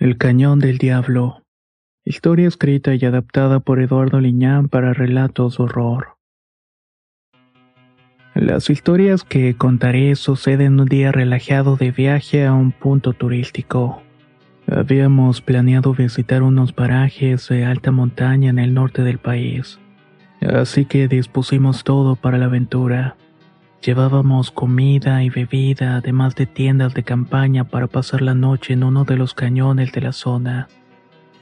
El Cañón del Diablo. Historia escrita y adaptada por Eduardo Liñán para relatos de horror. Las historias que contaré suceden un día relajado de viaje a un punto turístico. Habíamos planeado visitar unos parajes de alta montaña en el norte del país, así que dispusimos todo para la aventura. Llevábamos comida y bebida, además de tiendas de campaña para pasar la noche en uno de los cañones de la zona.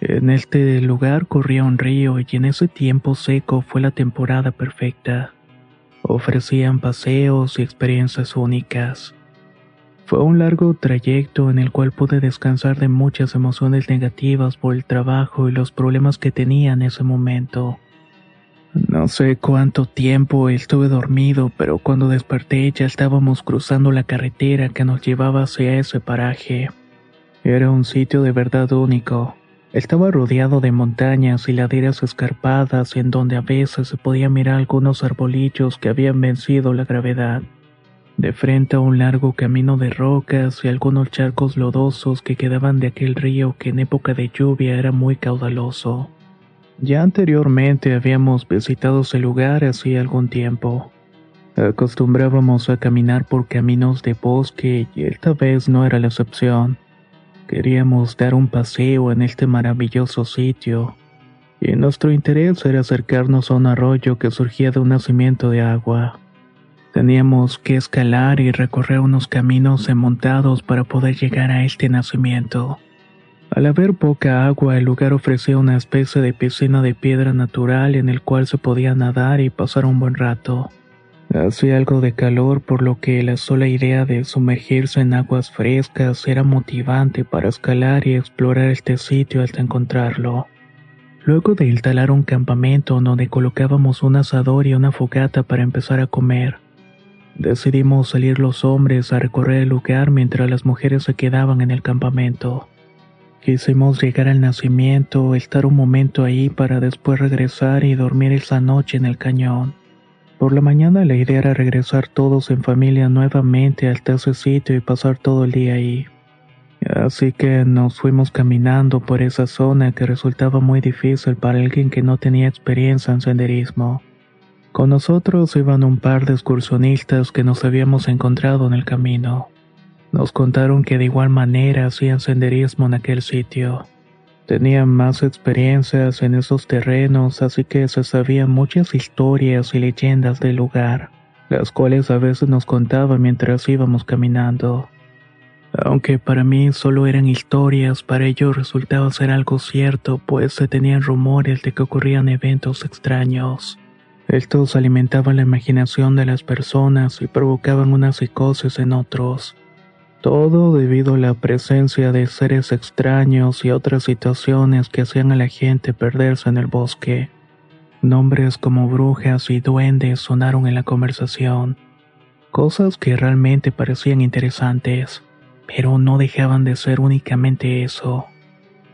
En este lugar corría un río y en ese tiempo seco fue la temporada perfecta. Ofrecían paseos y experiencias únicas. Fue un largo trayecto en el cual pude descansar de muchas emociones negativas por el trabajo y los problemas que tenía en ese momento. No sé cuánto tiempo estuve dormido, pero cuando desperté ya estábamos cruzando la carretera que nos llevaba hacia ese paraje. Era un sitio de verdad único. Estaba rodeado de montañas y laderas escarpadas en donde a veces se podía mirar algunos arbolillos que habían vencido la gravedad. De frente a un largo camino de rocas y algunos charcos lodosos que quedaban de aquel río que en época de lluvia era muy caudaloso. Ya anteriormente habíamos visitado ese lugar hacía algún tiempo. Acostumbrábamos a caminar por caminos de bosque y esta vez no era la excepción. Queríamos dar un paseo en este maravilloso sitio, y nuestro interés era acercarnos a un arroyo que surgía de un nacimiento de agua. Teníamos que escalar y recorrer unos caminos enmontados para poder llegar a este nacimiento. Al haber poca agua, el lugar ofrecía una especie de piscina de piedra natural en el cual se podía nadar y pasar un buen rato. Hacía algo de calor, por lo que la sola idea de sumergirse en aguas frescas era motivante para escalar y explorar este sitio hasta encontrarlo. Luego de instalar un campamento donde colocábamos un asador y una fogata para empezar a comer, decidimos salir los hombres a recorrer el lugar mientras las mujeres se quedaban en el campamento. Quisimos llegar al nacimiento, estar un momento ahí para después regresar y dormir esa noche en el cañón. Por la mañana la idea era regresar todos en familia nuevamente hasta ese sitio y pasar todo el día ahí. Así que nos fuimos caminando por esa zona que resultaba muy difícil para alguien que no tenía experiencia en senderismo. Con nosotros iban un par de excursionistas que nos habíamos encontrado en el camino. Nos contaron que de igual manera hacían senderismo en aquel sitio. Tenían más experiencias en esos terrenos, así que se sabían muchas historias y leyendas del lugar, las cuales a veces nos contaban mientras íbamos caminando. Aunque para mí solo eran historias, para ellos resultaba ser algo cierto, pues se tenían rumores de que ocurrían eventos extraños. Estos alimentaban la imaginación de las personas y provocaban una psicosis en otros. Todo debido a la presencia de seres extraños y otras situaciones que hacían a la gente perderse en el bosque. Nombres como brujas y duendes sonaron en la conversación. Cosas que realmente parecían interesantes, pero no dejaban de ser únicamente eso.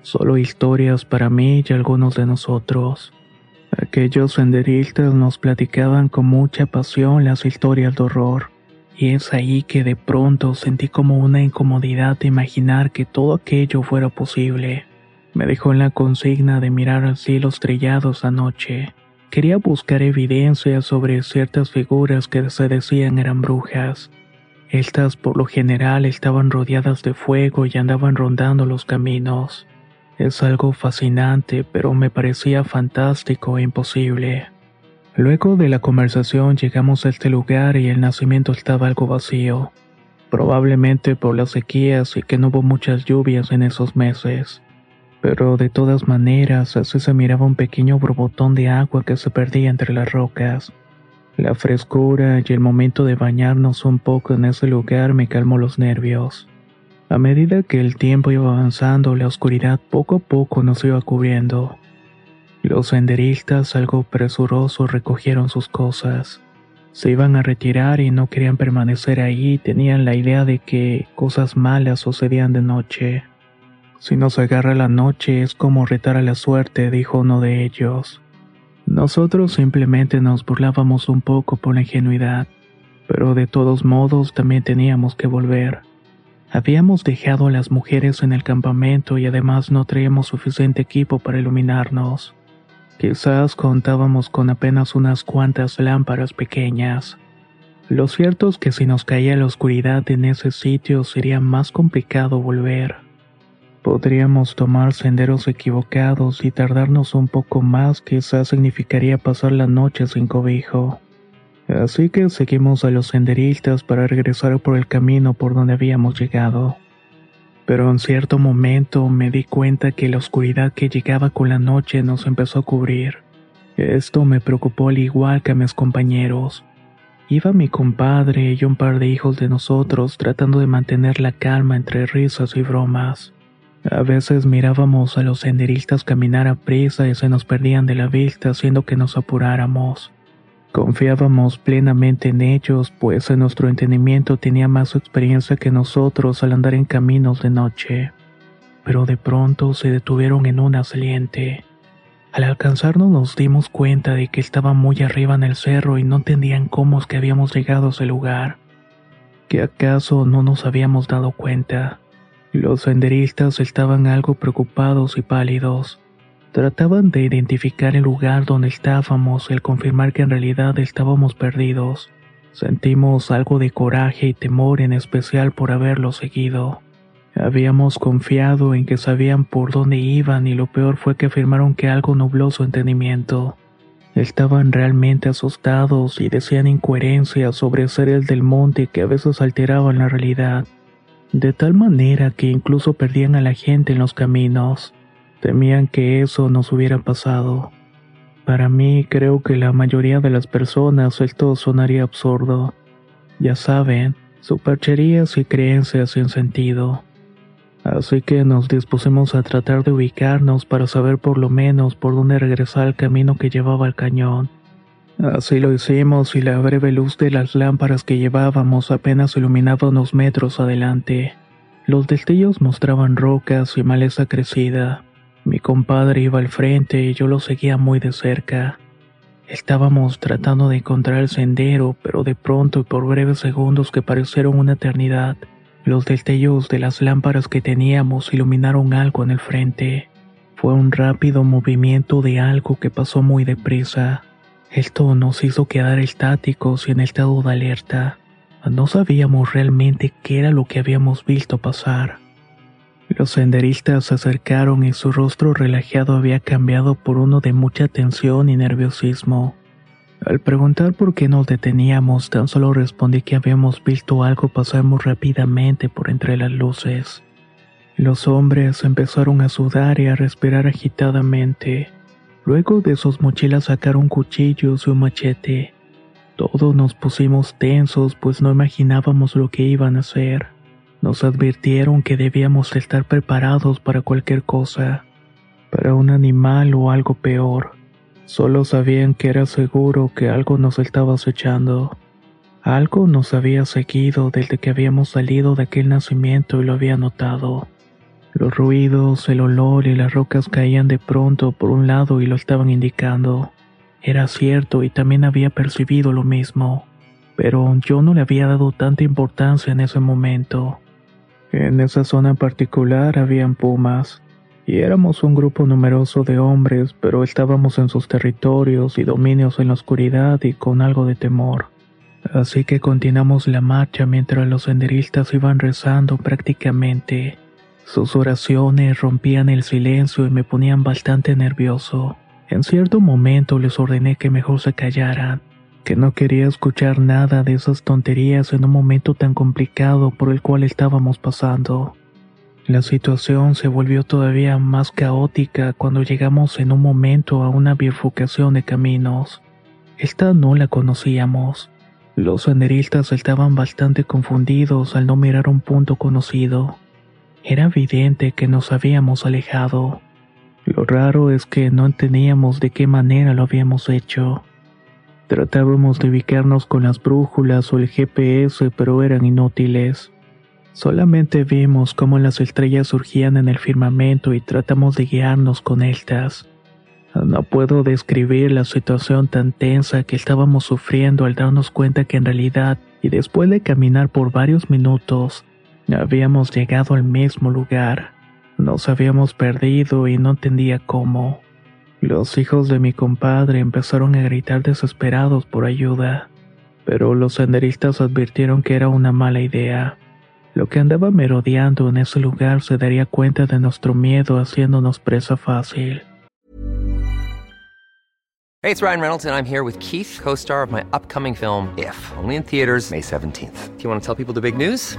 Solo historias para mí y algunos de nosotros. Aquellos senderistas nos platicaban con mucha pasión las historias de horror y es ahí que de pronto sentí como una incomodidad de imaginar que todo aquello fuera posible. Me dejó en la consigna de mirar al cielo estrellados anoche. Quería buscar evidencia sobre ciertas figuras que se decían eran brujas. Estas por lo general estaban rodeadas de fuego y andaban rondando los caminos. Es algo fascinante, pero me parecía fantástico e imposible. Luego de la conversación llegamos a este lugar y el nacimiento estaba algo vacío. probablemente por las sequías y que no hubo muchas lluvias en esos meses. Pero de todas maneras, así se miraba un pequeño borbotón de agua que se perdía entre las rocas. La frescura y el momento de bañarnos un poco en ese lugar me calmó los nervios. A medida que el tiempo iba avanzando, la oscuridad poco a poco nos iba cubriendo. Los senderistas, algo presurosos, recogieron sus cosas. Se iban a retirar y no querían permanecer ahí, tenían la idea de que cosas malas sucedían de noche. Si nos agarra la noche es como retar a la suerte, dijo uno de ellos. Nosotros simplemente nos burlábamos un poco por la ingenuidad, pero de todos modos también teníamos que volver. Habíamos dejado a las mujeres en el campamento y además no traíamos suficiente equipo para iluminarnos. Quizás contábamos con apenas unas cuantas lámparas pequeñas. Lo cierto es que si nos caía la oscuridad en ese sitio sería más complicado volver. Podríamos tomar senderos equivocados y tardarnos un poco más, quizás significaría pasar la noche sin cobijo. Así que seguimos a los senderistas para regresar por el camino por donde habíamos llegado pero en cierto momento me di cuenta que la oscuridad que llegaba con la noche nos empezó a cubrir. Esto me preocupó al igual que a mis compañeros. Iba mi compadre y un par de hijos de nosotros tratando de mantener la calma entre risas y bromas. A veces mirábamos a los senderistas caminar a prisa y se nos perdían de la vista haciendo que nos apuráramos. Confiábamos plenamente en ellos, pues en nuestro entendimiento tenía más experiencia que nosotros al andar en caminos de noche. Pero de pronto se detuvieron en una saliente. Al alcanzarnos nos dimos cuenta de que estaba muy arriba en el cerro y no entendían cómo es que habíamos llegado a ese lugar. ¿Que acaso no nos habíamos dado cuenta? Los senderistas estaban algo preocupados y pálidos. Trataban de identificar el lugar donde estábamos y al confirmar que en realidad estábamos perdidos. Sentimos algo de coraje y temor en especial por haberlo seguido. Habíamos confiado en que sabían por dónde iban y lo peor fue que afirmaron que algo nubló su entendimiento. Estaban realmente asustados y decían incoherencias sobre seres del monte que a veces alteraban la realidad, de tal manera que incluso perdían a la gente en los caminos. Temían que eso nos hubiera pasado. Para mí creo que la mayoría de las personas esto sonaría absurdo. Ya saben, supercherías y creencias sin sentido. Así que nos dispusimos a tratar de ubicarnos para saber por lo menos por dónde regresar al camino que llevaba al cañón. Así lo hicimos y la breve luz de las lámparas que llevábamos apenas iluminaba unos metros adelante. Los destellos mostraban rocas y maleza crecida. Mi compadre iba al frente y yo lo seguía muy de cerca. Estábamos tratando de encontrar el sendero, pero de pronto y por breves segundos que parecieron una eternidad, los destellos de las lámparas que teníamos iluminaron algo en el frente. Fue un rápido movimiento de algo que pasó muy deprisa. Esto nos hizo quedar estáticos y en estado de alerta. No sabíamos realmente qué era lo que habíamos visto pasar. Los senderistas se acercaron y su rostro relajado había cambiado por uno de mucha tensión y nerviosismo. Al preguntar por qué nos deteníamos, tan solo respondí que habíamos visto algo pasar muy rápidamente por entre las luces. Los hombres empezaron a sudar y a respirar agitadamente. Luego de sus mochilas sacaron cuchillos y un machete. Todos nos pusimos tensos pues no imaginábamos lo que iban a hacer. Nos advirtieron que debíamos estar preparados para cualquier cosa, para un animal o algo peor. Solo sabían que era seguro que algo nos estaba acechando. Algo nos había seguido desde que habíamos salido de aquel nacimiento y lo había notado. Los ruidos, el olor y las rocas caían de pronto por un lado y lo estaban indicando. Era cierto y también había percibido lo mismo, pero yo no le había dado tanta importancia en ese momento. En esa zona en particular habían pumas, y éramos un grupo numeroso de hombres, pero estábamos en sus territorios y dominios en la oscuridad y con algo de temor. Así que continuamos la marcha mientras los senderistas iban rezando prácticamente. Sus oraciones rompían el silencio y me ponían bastante nervioso. En cierto momento les ordené que mejor se callaran. Que no quería escuchar nada de esas tonterías en un momento tan complicado por el cual estábamos pasando. La situación se volvió todavía más caótica cuando llegamos en un momento a una bifurcación de caminos. Esta no la conocíamos. Los senderistas estaban bastante confundidos al no mirar un punto conocido. Era evidente que nos habíamos alejado. Lo raro es que no entendíamos de qué manera lo habíamos hecho. Tratábamos de ubicarnos con las brújulas o el GPS, pero eran inútiles. Solamente vimos cómo las estrellas surgían en el firmamento y tratamos de guiarnos con estas. No puedo describir la situación tan tensa que estábamos sufriendo al darnos cuenta que en realidad, y después de caminar por varios minutos, habíamos llegado al mismo lugar. Nos habíamos perdido y no entendía cómo. Los hijos de mi compadre empezaron a gritar desesperados por ayuda, pero los senderistas advirtieron que era una mala idea. Lo que andaba merodeando en ese lugar se daría cuenta de nuestro miedo haciéndonos presa fácil. Hey, it's Ryan Reynolds and I'm here with Keith, co-star of my upcoming film If, only in theaters May 17th. Do you want to tell people the big news?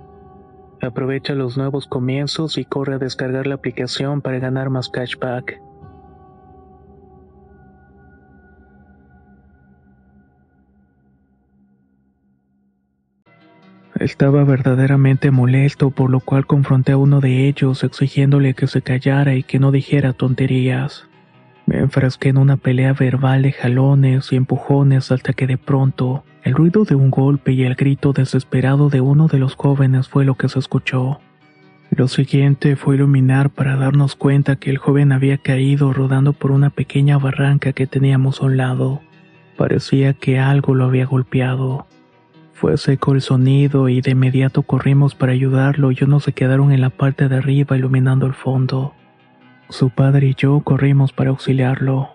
Aprovecha los nuevos comienzos y corre a descargar la aplicación para ganar más cashback. Estaba verdaderamente molesto, por lo cual confronté a uno de ellos exigiéndole que se callara y que no dijera tonterías. Me enfrasqué en una pelea verbal de jalones y empujones hasta que de pronto el ruido de un golpe y el grito desesperado de uno de los jóvenes fue lo que se escuchó. Lo siguiente fue iluminar para darnos cuenta que el joven había caído rodando por una pequeña barranca que teníamos a un lado. Parecía que algo lo había golpeado. Fue seco el sonido y de inmediato corrimos para ayudarlo y unos se quedaron en la parte de arriba iluminando el fondo. Su padre y yo corrimos para auxiliarlo.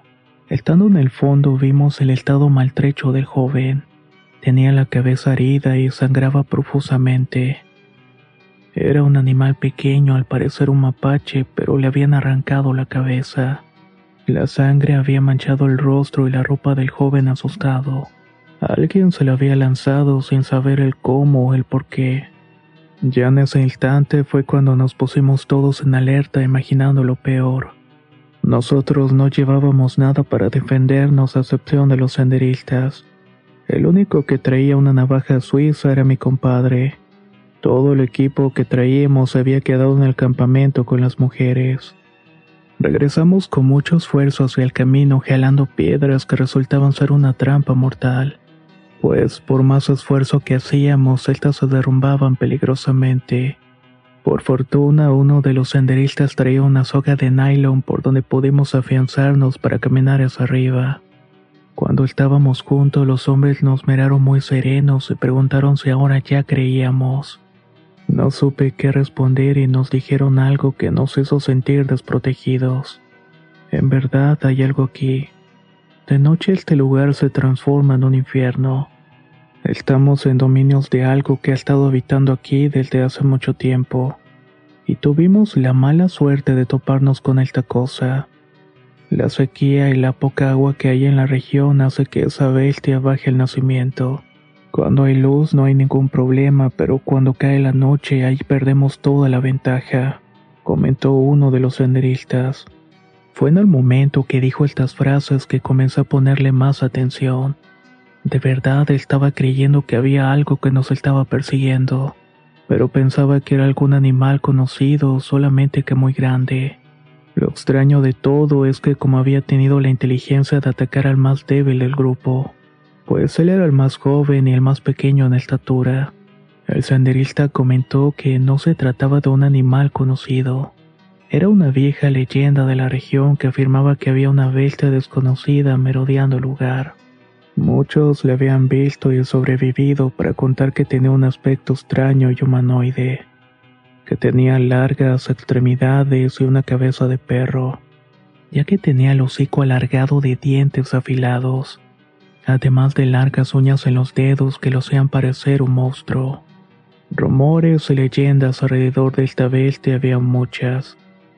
Estando en el fondo vimos el estado maltrecho del joven. Tenía la cabeza herida y sangraba profusamente. Era un animal pequeño, al parecer un mapache, pero le habían arrancado la cabeza. La sangre había manchado el rostro y la ropa del joven asustado. Alguien se le había lanzado sin saber el cómo o el por qué. Ya en ese instante fue cuando nos pusimos todos en alerta imaginando lo peor. Nosotros no llevábamos nada para defendernos a excepción de los senderistas. El único que traía una navaja suiza era mi compadre. Todo el equipo que traíamos había quedado en el campamento con las mujeres. Regresamos con mucho esfuerzo hacia el camino jalando piedras que resultaban ser una trampa mortal, pues por más esfuerzo que hacíamos, estas se derrumbaban peligrosamente. Por fortuna, uno de los senderistas traía una soga de nylon por donde pudimos afianzarnos para caminar hacia arriba. Cuando estábamos juntos, los hombres nos miraron muy serenos y preguntaron si ahora ya creíamos. No supe qué responder y nos dijeron algo que nos hizo sentir desprotegidos. En verdad hay algo aquí. De noche este lugar se transforma en un infierno. Estamos en dominios de algo que ha estado habitando aquí desde hace mucho tiempo. Y tuvimos la mala suerte de toparnos con esta cosa. La sequía y la poca agua que hay en la región hace que esa bestia baje el nacimiento. Cuando hay luz no hay ningún problema, pero cuando cae la noche ahí perdemos toda la ventaja, comentó uno de los senderistas. Fue en el momento que dijo estas frases que comencé a ponerle más atención. De verdad estaba creyendo que había algo que nos estaba persiguiendo, pero pensaba que era algún animal conocido, solamente que muy grande. Lo extraño de todo es que como había tenido la inteligencia de atacar al más débil del grupo, pues él era el más joven y el más pequeño en estatura. El senderista comentó que no se trataba de un animal conocido. Era una vieja leyenda de la región que afirmaba que había una bestia desconocida merodeando el lugar. Muchos le habían visto y sobrevivido para contar que tenía un aspecto extraño y humanoide, que tenía largas extremidades y una cabeza de perro, ya que tenía el hocico alargado de dientes afilados además de largas uñas en los dedos que lo hacían parecer un monstruo. Rumores y leyendas alrededor de esta bestia había muchas,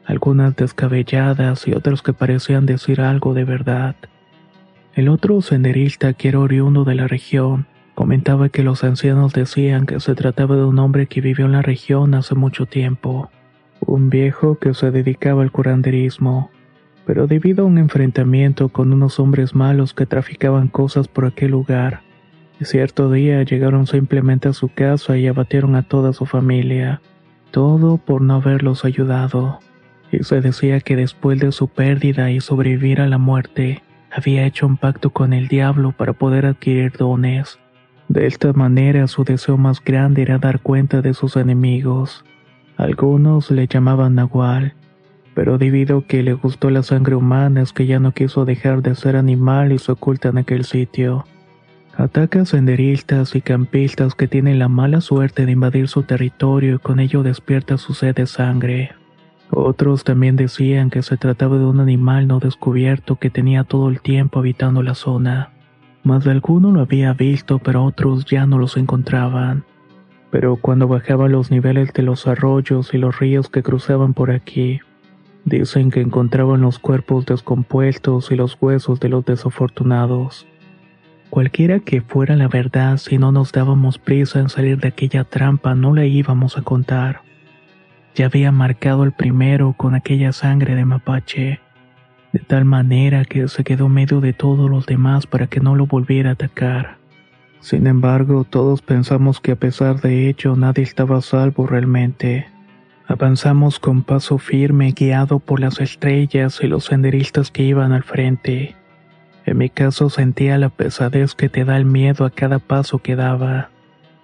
algunas descabelladas y otras que parecían decir algo de verdad. El otro senderista, que era oriundo de la región, comentaba que los ancianos decían que se trataba de un hombre que vivió en la región hace mucho tiempo, un viejo que se dedicaba al curanderismo pero debido a un enfrentamiento con unos hombres malos que traficaban cosas por aquel lugar, cierto día llegaron simplemente a su casa y abatieron a toda su familia, todo por no haberlos ayudado. Y se decía que después de su pérdida y sobrevivir a la muerte, había hecho un pacto con el diablo para poder adquirir dones. De esta manera su deseo más grande era dar cuenta de sus enemigos. Algunos le llamaban Nahual, pero debido a que le gustó la sangre humana es que ya no quiso dejar de ser animal y se oculta en aquel sitio. Ataca senderistas y campistas que tienen la mala suerte de invadir su territorio y con ello despierta su sed de sangre. Otros también decían que se trataba de un animal no descubierto que tenía todo el tiempo habitando la zona. Más de alguno lo había visto, pero otros ya no los encontraban. Pero cuando bajaba los niveles de los arroyos y los ríos que cruzaban por aquí, Dicen que encontraban los cuerpos descompuestos y los huesos de los desafortunados. Cualquiera que fuera la verdad, si no nos dábamos prisa en salir de aquella trampa, no le íbamos a contar. Ya había marcado el primero con aquella sangre de mapache, de tal manera que se quedó medio de todos los demás para que no lo volviera a atacar. Sin embargo, todos pensamos que a pesar de ello nadie estaba a salvo realmente. Avanzamos con paso firme guiado por las estrellas y los senderistas que iban al frente. En mi caso sentía la pesadez que te da el miedo a cada paso que daba.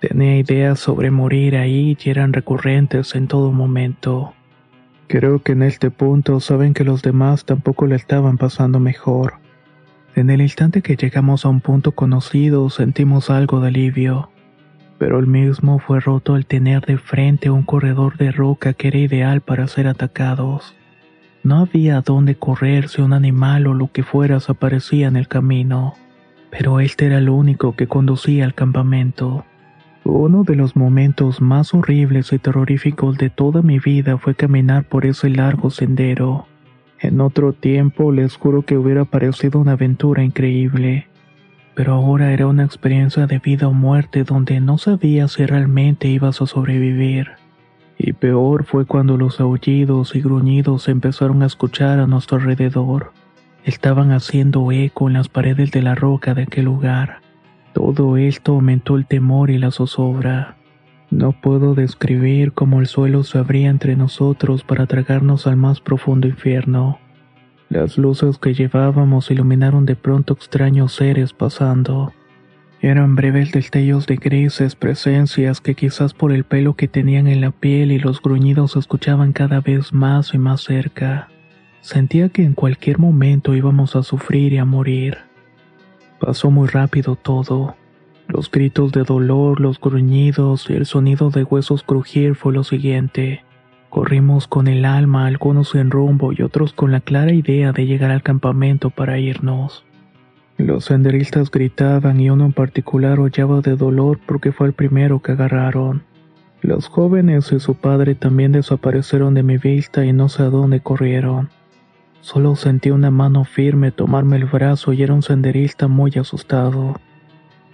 Tenía ideas sobre morir ahí y eran recurrentes en todo momento. Creo que en este punto saben que los demás tampoco le estaban pasando mejor. En el instante que llegamos a un punto conocido sentimos algo de alivio pero el mismo fue roto al tener de frente un corredor de roca que era ideal para ser atacados. No había dónde correr si un animal o lo que fueras aparecía en el camino, pero este era el único que conducía al campamento. Uno de los momentos más horribles y terroríficos de toda mi vida fue caminar por ese largo sendero. En otro tiempo les juro que hubiera parecido una aventura increíble, pero ahora era una experiencia de vida o muerte donde no sabía si realmente ibas a sobrevivir. Y peor fue cuando los aullidos y gruñidos empezaron a escuchar a nuestro alrededor. Estaban haciendo eco en las paredes de la roca de aquel lugar. Todo esto aumentó el temor y la zozobra. No puedo describir cómo el suelo se abría entre nosotros para tragarnos al más profundo infierno. Las luces que llevábamos iluminaron de pronto extraños seres pasando. Eran breves destellos de grises presencias que quizás por el pelo que tenían en la piel y los gruñidos se escuchaban cada vez más y más cerca. Sentía que en cualquier momento íbamos a sufrir y a morir. Pasó muy rápido todo. Los gritos de dolor, los gruñidos y el sonido de huesos crujir fue lo siguiente. Corrimos con el alma, algunos en rumbo y otros con la clara idea de llegar al campamento para irnos. Los senderistas gritaban y uno en particular hollaba de dolor porque fue el primero que agarraron. Los jóvenes y su padre también desaparecieron de mi vista y no sé a dónde corrieron. Solo sentí una mano firme tomarme el brazo y era un senderista muy asustado.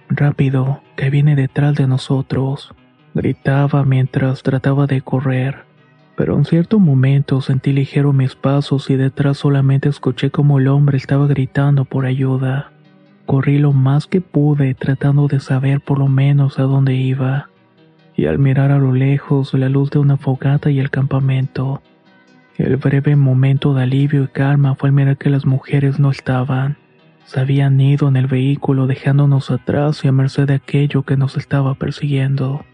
Rápido, que viene detrás de nosotros, gritaba mientras trataba de correr. Pero en cierto momento sentí ligero mis pasos y detrás solamente escuché como el hombre estaba gritando por ayuda. Corrí lo más que pude tratando de saber por lo menos a dónde iba. Y al mirar a lo lejos la luz de una fogata y el campamento, el breve momento de alivio y calma fue al mirar que las mujeres no estaban. Se habían ido en el vehículo dejándonos atrás y a merced de aquello que nos estaba persiguiendo.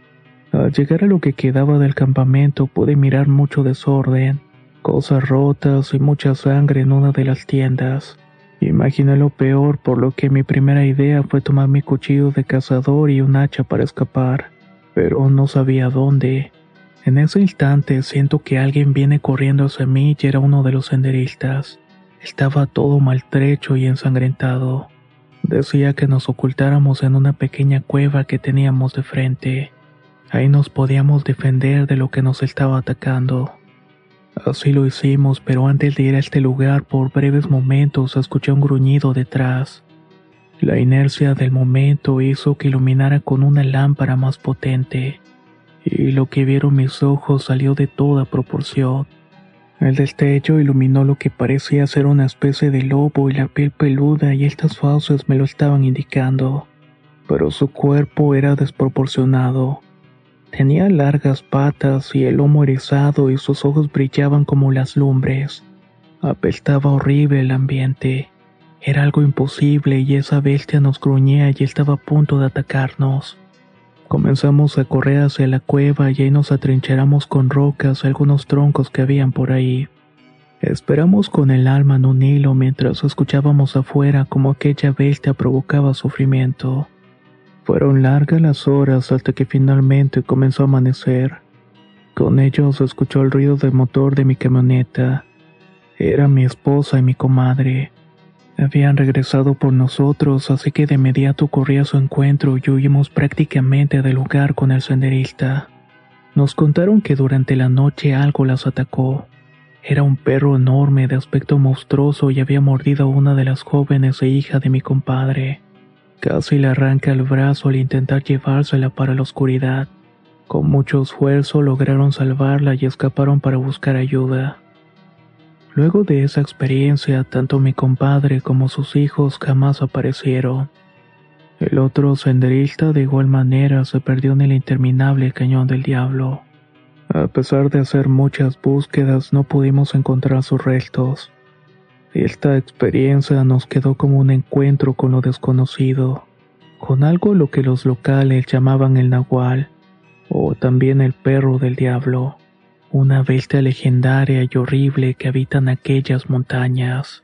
Al llegar a lo que quedaba del campamento pude mirar mucho desorden, cosas rotas y mucha sangre en una de las tiendas. Imaginé lo peor, por lo que mi primera idea fue tomar mi cuchillo de cazador y un hacha para escapar, pero no sabía dónde. En ese instante siento que alguien viene corriendo hacia mí y era uno de los senderistas. Estaba todo maltrecho y ensangrentado. Decía que nos ocultáramos en una pequeña cueva que teníamos de frente. Ahí nos podíamos defender de lo que nos estaba atacando. Así lo hicimos, pero antes de ir a este lugar por breves momentos escuché un gruñido detrás. La inercia del momento hizo que iluminara con una lámpara más potente, y lo que vieron mis ojos salió de toda proporción. El destello iluminó lo que parecía ser una especie de lobo y la piel peluda y estas fauces me lo estaban indicando, pero su cuerpo era desproporcionado. Tenía largas patas y el lomo erizado y sus ojos brillaban como las lumbres. Apestaba horrible el ambiente. Era algo imposible y esa bestia nos gruñía y estaba a punto de atacarnos. Comenzamos a correr hacia la cueva y ahí nos atrincheramos con rocas y algunos troncos que habían por ahí. Esperamos con el alma en un hilo mientras escuchábamos afuera como aquella bestia provocaba sufrimiento. Fueron largas las horas hasta que finalmente comenzó a amanecer. Con ello se escuchó el ruido del motor de mi camioneta. Era mi esposa y mi comadre. Habían regresado por nosotros, así que de inmediato corrí a su encuentro y huimos prácticamente del lugar con el senderista. Nos contaron que durante la noche algo las atacó. Era un perro enorme de aspecto monstruoso y había mordido a una de las jóvenes e hija de mi compadre. Casi le arranca el brazo al intentar llevársela para la oscuridad. Con mucho esfuerzo lograron salvarla y escaparon para buscar ayuda. Luego de esa experiencia, tanto mi compadre como sus hijos jamás aparecieron. El otro senderista de igual manera se perdió en el interminable cañón del diablo. A pesar de hacer muchas búsquedas, no pudimos encontrar sus restos. Esta experiencia nos quedó como un encuentro con lo desconocido, con algo lo que los locales llamaban el nahual, o también el perro del diablo, una bestia legendaria y horrible que habita en aquellas montañas.